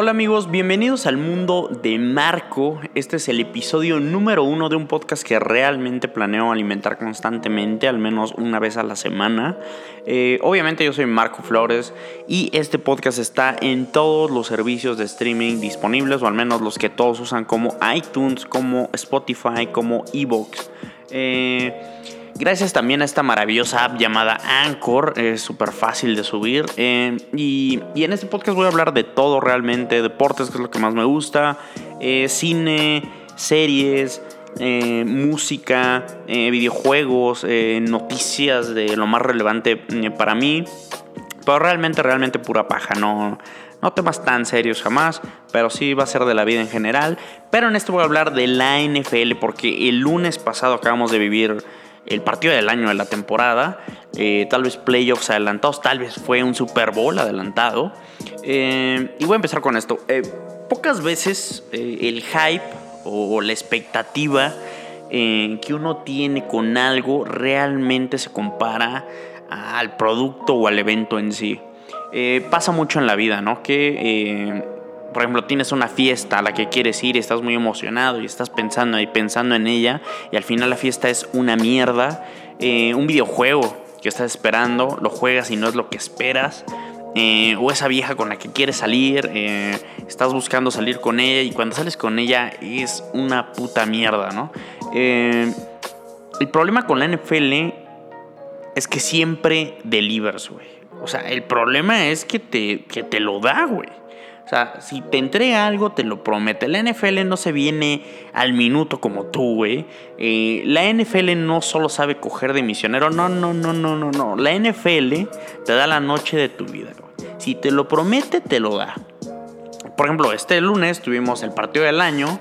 Hola amigos, bienvenidos al mundo de Marco. Este es el episodio número uno de un podcast que realmente planeo alimentar constantemente, al menos una vez a la semana. Eh, obviamente yo soy Marco Flores y este podcast está en todos los servicios de streaming disponibles, o al menos los que todos usan como iTunes, como Spotify, como Evox. Eh, Gracias también a esta maravillosa app llamada Anchor, es súper fácil de subir. Eh, y, en este podcast voy a hablar de todo realmente, deportes, que es lo que más me gusta, eh, cine, series, eh, música, videojuegos, noticias de lo más relevante para mí. Pero realmente, realmente pura paja, no, no temas tan serios jamás, pero sí va a ser de la vida en general. Pero en esto voy a hablar de la NFL, porque el lunes pasado acabamos de vivir el partido del año de la temporada, eh, tal vez playoffs adelantados, tal vez fue un Super Bowl adelantado. Eh, y voy a empezar con esto. Eh, pocas veces el hype o, la expectativa que uno tiene con algo realmente se compara al producto o al evento en sí. pasa mucho en la vida, ¿no? Que por ejemplo, tienes una fiesta a la que quieres ir estás muy emocionado y estás pensando y pensando en ella y al final la fiesta es una mierda, eh, un videojuego que estás esperando, lo juegas y no es lo que esperas, eh, o esa vieja con la que quieres salir, eh, estás buscando salir con ella y cuando sales con ella es una puta mierda, ¿no? el problema con la NFL es que siempre delivers, güey. O sea, el problema es que te, que te lo da, güey. O sea, si te entrega algo, te lo promete. La NFL no se viene al minuto como tú, güey. Eh, la NFL no solo sabe coger de misionero. No, no, no, no, no, no. La NFL te da la noche de tu vida, güey. Si te lo promete, te lo da. Por ejemplo, este lunes tuvimos el partido del año.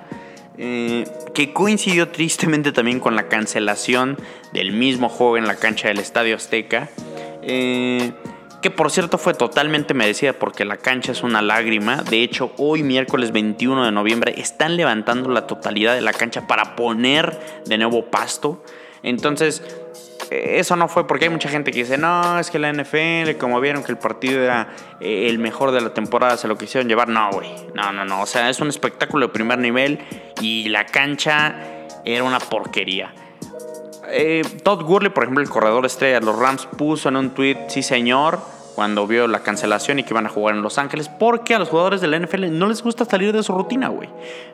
Eh, que coincidió tristemente también con la cancelación del mismo juego en la cancha del Estadio Azteca. Eh, que por cierto fue totalmente merecida porque la cancha es una lágrima. De hecho, hoy miércoles 21 de noviembre están levantando la totalidad de la cancha para poner de nuevo pasto. Entonces, eh, eso no fue porque hay mucha gente que dice, no, es que la NFL, como vieron que el partido era eh, el mejor de la temporada, se lo quisieron llevar. No, güey, no, no, no. O sea, es un espectáculo de primer nivel y la cancha era una porquería. Eh, Todd Gurley, por ejemplo, el corredor estrella de los Rams, puso en un tweet, sí señor, cuando vio la cancelación y que iban a jugar en Los Ángeles, porque a los jugadores de la NFL no les gusta salir de su rutina, güey.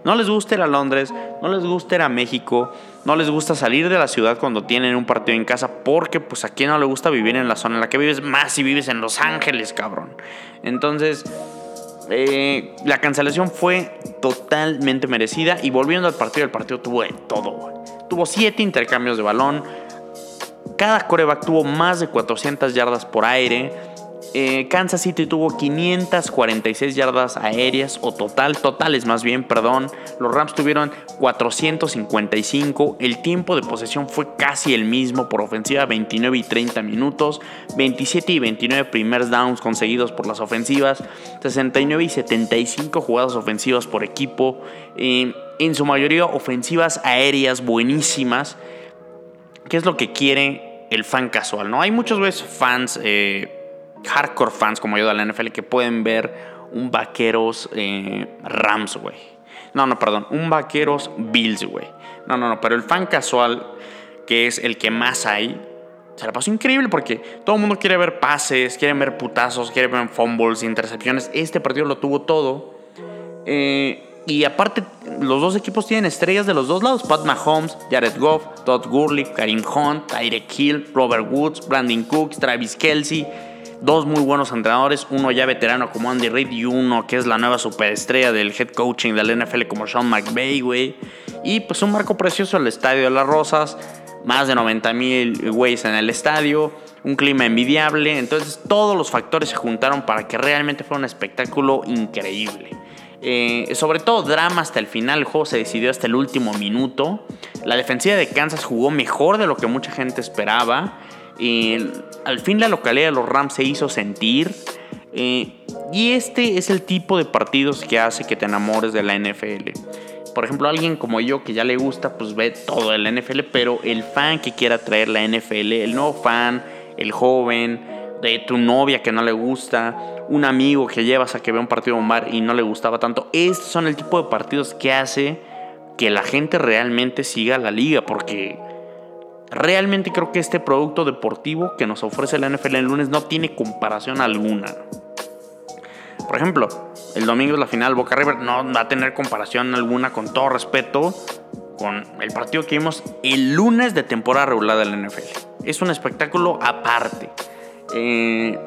No les gusta ir a Londres, no les gusta ir a México, no les gusta salir de la ciudad cuando tienen un partido en casa, porque pues a quién no le gusta vivir en la zona en la que vives, más si vives en Los Ángeles, cabrón. Entonces... Eh, la cancelación fue totalmente merecida y volviendo al partido, el partido tuvo de todo. Tuvo 7 intercambios de balón. Cada coreback tuvo más de 400 yardas por aire. Eh, Kansas City tuvo 546 yardas aéreas o total, totales más bien, perdón. Los Rams tuvieron 455. El tiempo de posesión fue casi el mismo por ofensiva, 29 y 30 minutos. 27 y 29 primers downs conseguidos por las ofensivas. 69 y 75 jugadas ofensivas por equipo. Eh, en su mayoría ofensivas aéreas buenísimas. ¿Qué es lo que quiere el fan casual? ¿no? Hay muchos veces fans, eh, hardcore fans como yo de la NFL, que pueden ver un vaqueros eh, Rams, güey. No, no, perdón, un vaqueros Bills, güey. No, no, no, pero el fan casual, que es el que más hay, se la pasó increíble porque todo el mundo quiere ver pases, quiere ver putazos, quiere ver fumbles, intercepciones. Este partido lo tuvo todo. Eh, y aparte, los dos equipos tienen estrellas de los dos lados: Pat Mahomes, Jared Goff, Todd Gurley, Karim Hunt, Tyreek Hill, Robert Woods, Brandon Cooks, Travis Kelsey. Dos muy buenos entrenadores, uno ya veterano como Andy Reid y uno que es la nueva superestrella del head coaching del NFL como Sean McVay, güey. Y pues un marco precioso el Estadio de las Rosas, más de 90 mil güeyes en el estadio, un clima envidiable. Entonces todos los factores se juntaron para que realmente fuera un espectáculo increíble. Eh, sobre todo drama hasta el final, el juego se decidió hasta el último minuto. La defensiva de Kansas jugó mejor de lo que mucha gente esperaba. Y al fin la localidad de los Rams se hizo sentir. Eh, y este es el tipo de partidos que hace que te enamores de la NFL. Por ejemplo, alguien como yo que ya le gusta, pues ve todo el NFL, pero el fan que quiera traer la NFL, el nuevo fan, el joven, de tu novia que no le gusta, un amigo que llevas a que vea un partido bombar y no le gustaba tanto. Estos son el tipo de partidos que hace que la gente realmente siga la liga, porque realmente creo que este producto deportivo que nos ofrece la NFL el lunes no tiene comparación alguna. Por ejemplo, el domingo es la final Boca River, no va a tener comparación alguna con todo respeto con el partido que vimos el lunes de temporada regular de la NFL. Es un espectáculo aparte. Eh,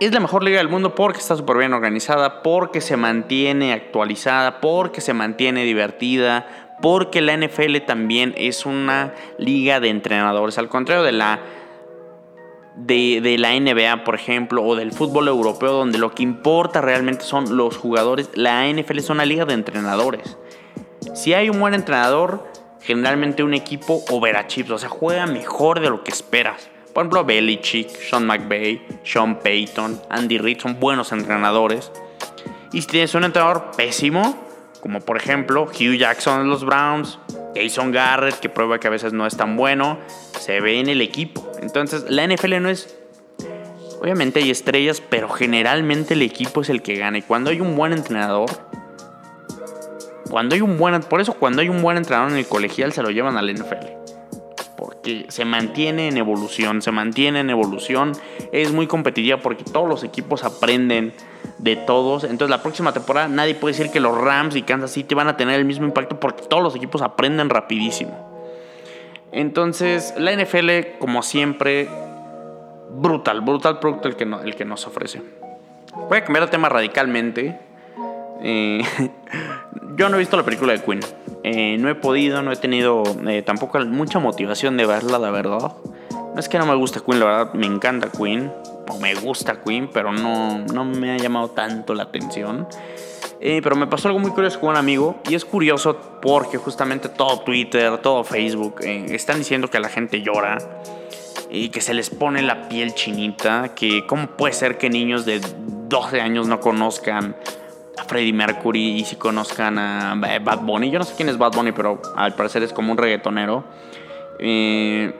es la mejor liga del mundo porque está súper bien organizada, porque se mantiene actualizada, porque se mantiene divertida, porque la NFL también es una liga de entrenadores. Al contrario de la, de, la NBA, por ejemplo, o del fútbol europeo, donde lo que importa realmente son los jugadores, la NFL es una liga de entrenadores. Si hay un buen entrenador, generalmente un equipo overachievs, o sea, juega mejor de lo que esperas. Por ejemplo, Belichick, Sean McVay, Sean Payton, Andy Reid son buenos entrenadores. Y si tienes un entrenador pésimo, como por ejemplo Hugh Jackson de los Browns, Jason Garrett, que prueba que a veces no es tan bueno, se ve en el equipo. Entonces, la NFL no es. Obviamente hay estrellas, pero generalmente el equipo es el que gana. Y cuando hay un buen entrenador, cuando hay un buen, por eso cuando hay un buen entrenador en el colegial se lo llevan al NFL. Porque se mantiene en evolución, se mantiene en evolución. Es muy competitiva porque todos los equipos aprenden de todos. Entonces la próxima temporada nadie puede decir que los Rams y Kansas City van a tener el mismo impacto porque todos los equipos aprenden rapidísimo. Entonces la NFL, como siempre, brutal, brutal producto el que, el que nos ofrece. Voy a cambiar de tema radicalmente. Eh, yo no he visto la película de Queen. Eh, no he podido, no he tenido eh, tampoco mucha motivación de verla, la verdad. No es que no me guste Queen, la verdad, me encanta Queen. O me gusta Queen, pero no, no me ha llamado tanto la atención. pero me pasó algo muy curioso con un amigo. Y es curioso porque justamente todo Twitter, todo Facebook están diciendo que la gente llora. Y que se les pone la piel chinita. Que cómo puede ser que niños de 12 años no conozcan a Freddie Mercury y si conozcan a Bad Bunny. Yo no sé quién es Bad Bunny, pero al parecer es como un reggaetonero. Eh,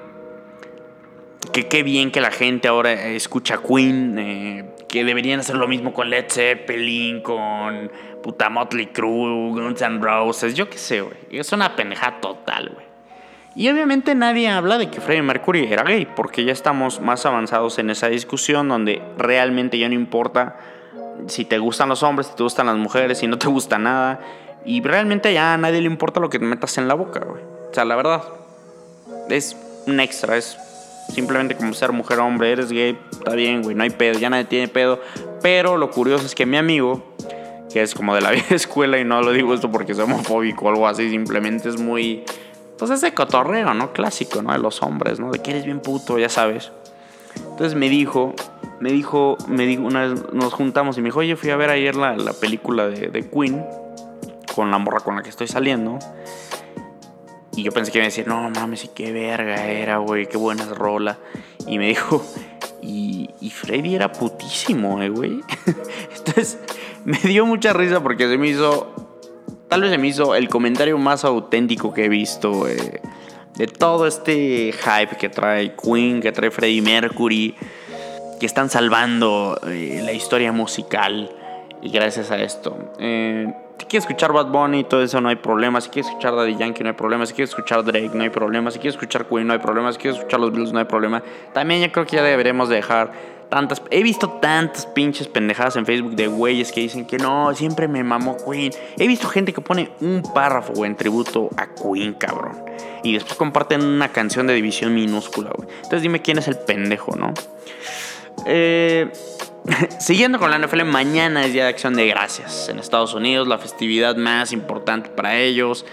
que qué bien que la gente ahora escucha Queen. Eh, que deberían hacer lo mismo con Led Zeppelin, con puta Motley Crue, Guns N' Roses. Yo qué sé, güey. Es una pendeja total, güey. Y obviamente nadie habla de que Freddie Mercury era gay, porque ya estamos más avanzados en esa discusión donde realmente ya no importa si te gustan los hombres, si te gustan las mujeres, si no te gusta nada. Y realmente ya a nadie le importa lo que te metas en la boca, güey. O sea, la verdad, es un extra, es simplemente como ser mujer o hombre, eres gay, está bien, güey, no hay pedo, ya nadie tiene pedo. Pero lo curioso es que mi amigo, que es como de la vieja escuela, y no lo digo esto porque es homofóbico o algo así, simplemente es muy. Pues ese cotorreo, ¿no? Clásico, ¿no? De los hombres, ¿no? De que eres bien puto, ya sabes. Entonces me dijo me dijo, me dijo, una vez nos juntamos y me dijo, oye, fui a ver ayer la, la película de, de, Queen con la morra con la que estoy saliendo. Y yo pensé que iba a decir, no mames, y qué verga era, güey, qué buena rola. Y me dijo, y, y Freddy era putísimo, eh. Entonces me dio mucha risa porque se me hizo, tal vez se me hizo el comentario más auténtico que he visto eh, de todo este hype que trae Queen, que trae Freddie Mercury que están salvando eh, la historia musical y gracias a esto. Eh, si quieres escuchar Bad Bunny y todo eso no hay problema. Si quieres escuchar Daddy Yankee no hay problema. Si quieres escuchar Drake no hay problema. Si quieres escuchar Queen no hay problema. Si quieres escuchar los Beatles no hay problema. También yo creo que ya deberemos dejar tantas... He visto tantas pinches pendejadas en Facebook de güeyes que dicen que no, siempre me mamó Queen. He visto gente que pone un párrafo en tributo a Queen, cabrón. Y después comparten una canción de división minúscula, güey. Entonces dime quién es el pendejo, ¿no? Eh, siguiendo con la NFL, mañana es Día de Acción de Gracias en Estados Unidos, la festividad más importante para ellos.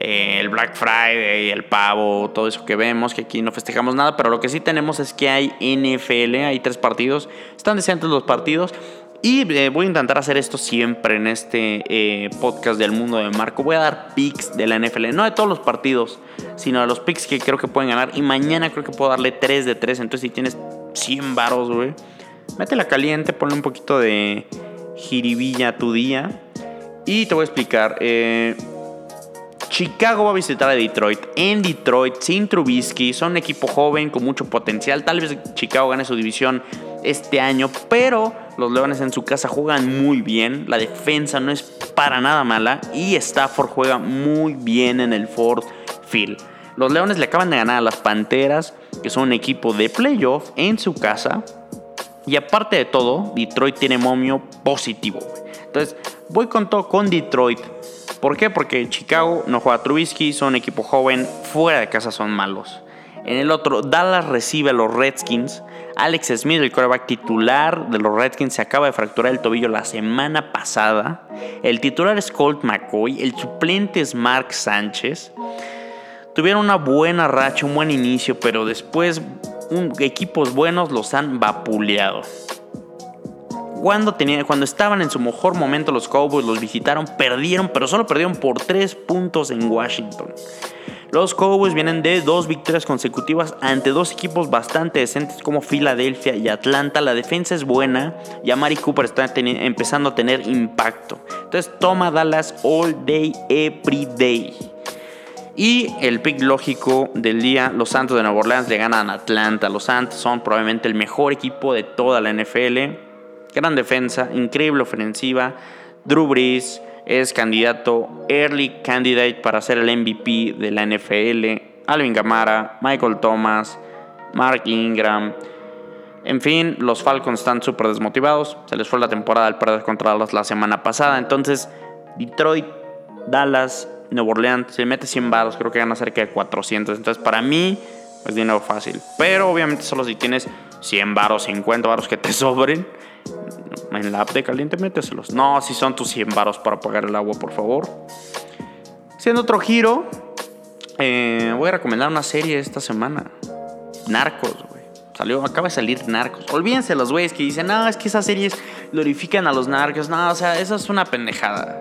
Eh, el Black Friday, el pavo, todo eso que vemos, que aquí no festejamos nada, pero lo que sí tenemos es que hay NFL, hay tres partidos, están decentes los partidos. Y eh, voy a intentar hacer esto siempre en este podcast del mundo de Marco. Voy a dar picks de la NFL, no de todos los partidos, sino de los picks que creo que pueden ganar. Y mañana creo que puedo darle 3 de 3. Entonces, si tienes 100 varos, güey. Métela caliente, ponle un poquito de jiribilla a tu día. Y te voy a explicar. Eh, Chicago va a visitar a Detroit. En Detroit, sin Trubisky, son un equipo joven con mucho potencial. Tal vez Chicago gane su división este año, pero los Leones en su casa juegan muy bien. La defensa no es para nada mala y Stafford juega muy bien en el Ford Field. Los Leones le acaban de ganar a las Panteras, que son un equipo de playoff en su casa. Y aparte de todo, Detroit tiene momio positivo. Entonces, voy con todo con Detroit. ¿Por qué? Porque Chicago no juega Trubisky, son un equipo joven, fuera de casa son malos. En el otro, Dallas recibe a los Redskins. Alex Smith, el quarterback titular de los Redskins, se acaba de fracturar el tobillo la semana pasada. El titular es Colt McCoy, el suplente es Mark Sánchez. Tuvieron una buena racha, un buen inicio, pero después equipos buenos los han vapuleado. Cuando, cuando estaban en su mejor momento los Cowboys los visitaron, perdieron, pero solo perdieron por 3 puntos en Washington. Los Cowboys vienen de dos victorias consecutivas ante dos equipos bastante decentes como Filadelfia y Atlanta. La defensa es buena y Amari Cooper está empezando a tener impacto. Entonces toma Dallas all day, every day. Y el pick lógico del día, los Santos de Nueva Orleans le ganan a Atlanta. Los Santos son probablemente el mejor equipo de toda la NFL. Gran defensa, increíble ofensiva. Drew Brees es candidato, early candidate para ser el MVP de la NFL. Alvin Gamara, Michael Thomas, Mark Ingram. En fin, los Falcons están súper desmotivados. Se les fue la temporada al perder contra Dallas la semana pasada. Entonces, Detroit, Dallas, Nueva Orleans, se mete 100 baros, creo que gana cerca de 400. Entonces, para mí, es dinero fácil. Pero obviamente, solo si tienes 100 baros, 50 baros que te sobren en la app de caliente, méteselos. No, si son tus 100 varos para pagar el agua, por favor. Siendo otro giro, eh, voy a recomendar una serie esta semana. Narcos, güey. Salió, acaba de salir Narcos. Olvídense los güeyes que dicen, no, es que esas series glorifican a los narcos. No, o sea, eso es una pendejada.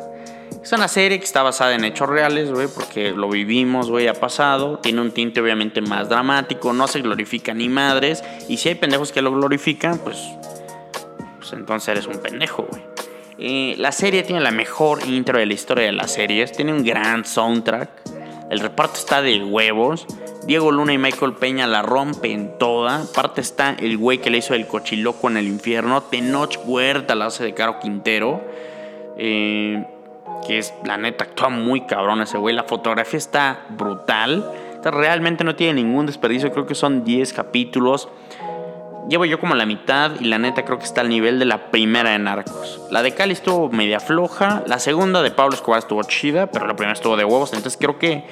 Es una serie que está basada en hechos reales, güey, porque lo vivimos, güey, ha pasado. Tiene un tinte obviamente más dramático, no se glorifica ni madres. Y si hay pendejos que lo glorifican, pues pues, entonces eres un pendejo, güey. Eh, la serie tiene la mejor intro de la historia de las series, tiene un gran soundtrack, el reparto está de huevos, Diego Luna y Michael Peña la rompen toda, aparte está el güey que le hizo el cochiloco en el infierno, Tenoch Huerta la hace de Caro Quintero, eh, que es, la neta, actúa muy cabrón ese güey, la fotografía está brutal, realmente no tiene ningún desperdicio, creo que son 10 capítulos. Llevo yo como la mitad y la neta creo que está al nivel de la primera de Narcos. La de Cali estuvo media floja, la segunda de Pablo Escobar estuvo chida, pero la primera estuvo de huevos, entonces creo que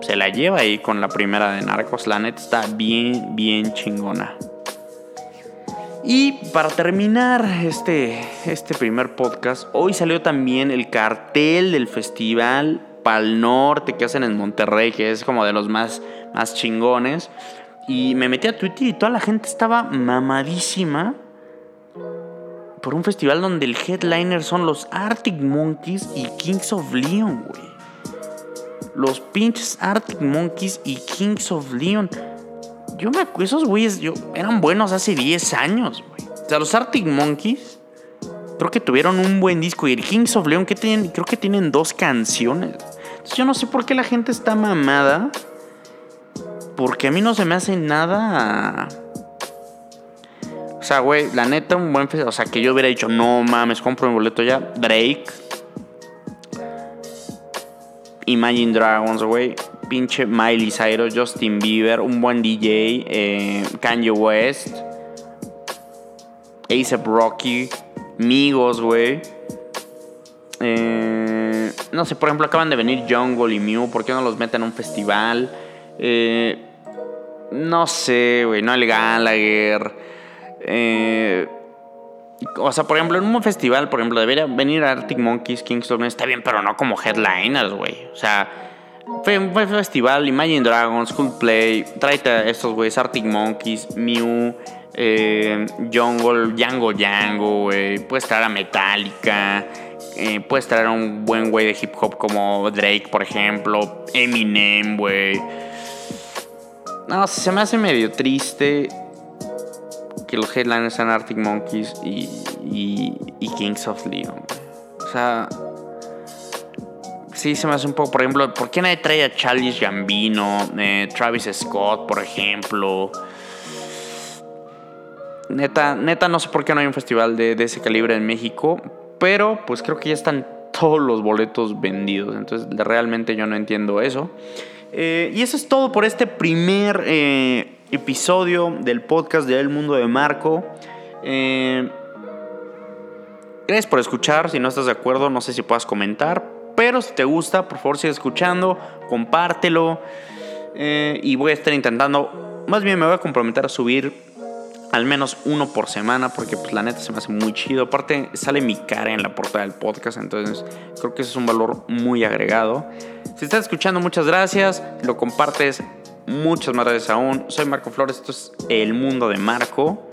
se la lleva ahí con la primera de Narcos. La neta está bien, bien chingona. Y para terminar este, este primer podcast, hoy salió también el cartel del festival Pal Norte que hacen en Monterrey, que es como de los más, más chingones. Y me metí a Twitter y toda la gente estaba mamadísima por un festival donde el headliner son los Arctic Monkeys y Kings of Leon, güey. Los pinches Arctic Monkeys y Kings of Leon. Yo me acuerdo, esos güeyes yo, eran buenos hace 10 años, güey. O sea, los Arctic Monkeys creo que tuvieron un buen disco. Y el Kings of Leon, que tienen, creo que tienen dos canciones. Entonces yo no sé por qué la gente está mamada porque a mí no se me hace nada. O sea, güey, la neta, un buen O sea, que yo hubiera dicho, no mames, compro mi boleto ya. Drake. Imagine Dragons, güey. Pinche Miley Cyrus, Justin Bieber, un buen DJ, eh, Kanye West, A$AP Rocky, Migos, güey. Eh, no sé, por ejemplo, acaban de venir Jungle y Mew, ¿por qué no los meten a un festival? Eh, no sé, güey, no el Gallagher. O sea, por ejemplo, en un festival, por ejemplo, debería venir Arctic Monkeys, Kingston, está bien, pero no como headliners, güey. O sea, fue un festival, Imagine Dragons, Coldplay, tráete a estos güeyes, Arctic Monkeys, Mew, eh, Jungle, Django Django, güey. Puedes traer a Metallica, eh, puedes traer a un buen güey de hip hop como Drake, por ejemplo, Eminem, güey. No, se me hace medio triste que los headliners sean Arctic Monkeys y, Kings of Leon. O sea, sí se me hace un poco, por ejemplo, ¿por qué nadie trae a Charles Gambino, eh, Travis Scott, por ejemplo? Neta, neta, no sé por qué no hay un festival de, ese calibre en México, pero pues creo que ya están todos los boletos vendidos, entonces realmente yo no entiendo eso. Eh, y eso es todo por este primer eh, episodio del podcast de El Mundo de Marco. gracias por escuchar, si no estás de acuerdo no sé si puedas comentar, pero si te gusta, por favor sigue escuchando, compártelo. Eh, y voy a estar intentando, más bien me voy a comprometer a subir al menos uno por semana, porque pues la neta se me hace muy chido. Aparte sale mi cara en la portada del podcast, entonces creo que eso es un valor muy agregado. Si estás escuchando, muchas gracias. Lo compartes, muchas más gracias aún. Soy Marco Flores, esto es El Mundo de Marco.